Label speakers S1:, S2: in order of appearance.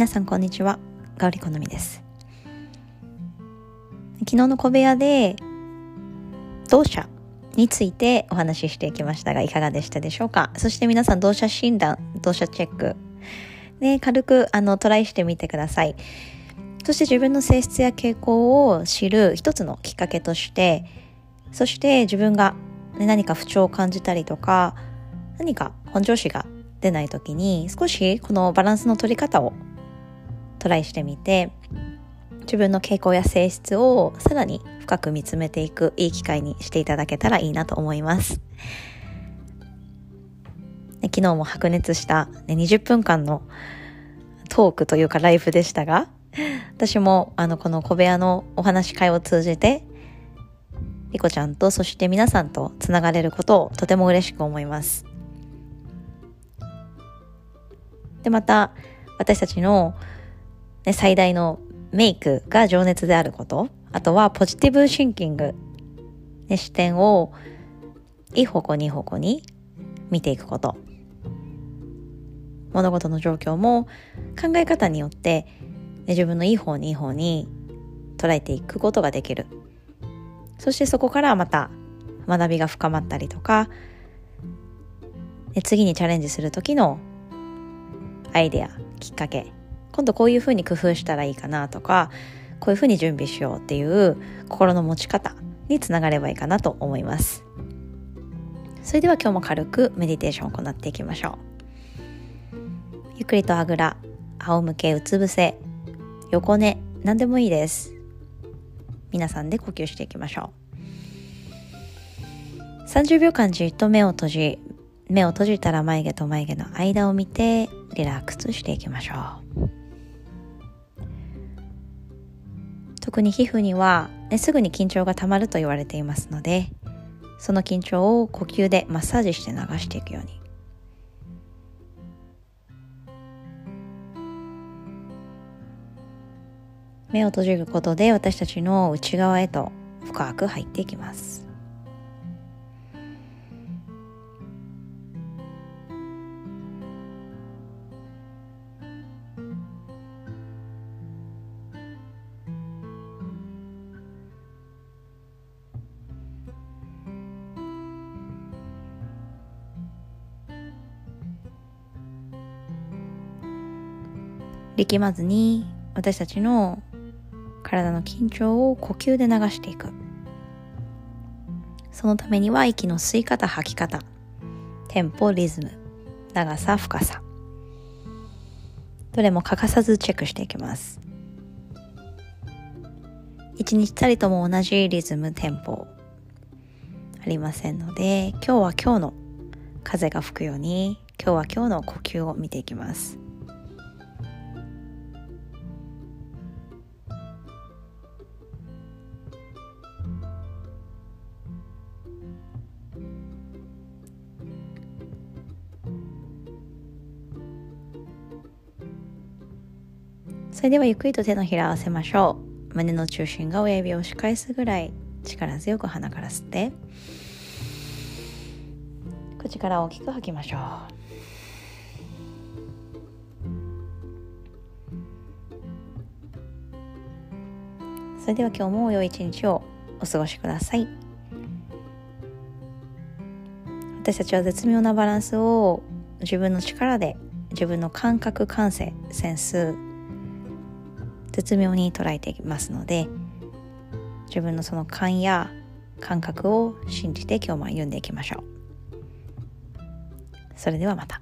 S1: 皆さんこんにちは。ガオリコのみです。昨日の小部屋で同社についてお話ししていきましたがいかがでしたでしょうか？そして皆さん同社診断同社チェック。ね軽くあのトライしてみてください。そして自分の性質や傾向を知る一つのきっかけとしてそして自分が、ね、何か不調を感じたりとか何か本調子が出ない時に少しこのバランスの取り方をトライしてみて自分の傾向や性質をさらに深く見つめていくいい機会にしていただけたらいいなと思います。昨日も白熱した、ね、20分間のトークというかライブでしたが、私もあのこの小部屋のお話会を通じて、リコちゃんとそして皆さんとつながれることをとても嬉しく思います。で、また私たちのね、最大のメイクが情熱であること、あとはポジティブシンキング、ね、視点をいい方向にいい方向に見ていくこと。物事の状況も考え方によって、ね、自分のいい方にいい方に捉えていくことができる。そしてそこからまた学びが深まったりとか、ね、次にチャレンジする時のアイデア、きっかけ今度こういうふうに工夫したらいいかなとかこういうふうに準備しようっていう心の持ち方につながればいいかなと思います。それでは今日も軽くメディテーションを行っていきましょう。ゆっくりとあぐら仰向けうつ伏せ横寝何でもいいです。皆さんで呼吸していきましょう。30秒間じっと目を閉じ目を閉じたら眉毛と眉毛の間を見てリラックスしていきましょう。特に皮膚には、ね、すぐに緊張がたまると言われていますのでその緊張を呼吸でマッサージして流していくように。目を閉じることで私たちの内側へと深く入っていきます。力まずに私たちの体の緊張を呼吸で流していく。そのためには息の吸い方吐き方テンポリズム長さ深さ。どれも欠かさずチェックしていきます。一日たりとも同じリズムテンポありませんので今日は今日の風が吹くように今日は今日の呼吸を見ていきます。それではゆっくりと手のひら合わせましょう。胸の中心が親指を押し返すぐらい力強く鼻から吸って。口から大きく吐きましょう。それでは今日も良い一日をお過ごしください。私たちは絶妙なバランスを自分の力で自分の感覚感性センス絶妙に捉えていますので自分のその勘や感覚を信じて今日も歩んでいきましょうそれではまた。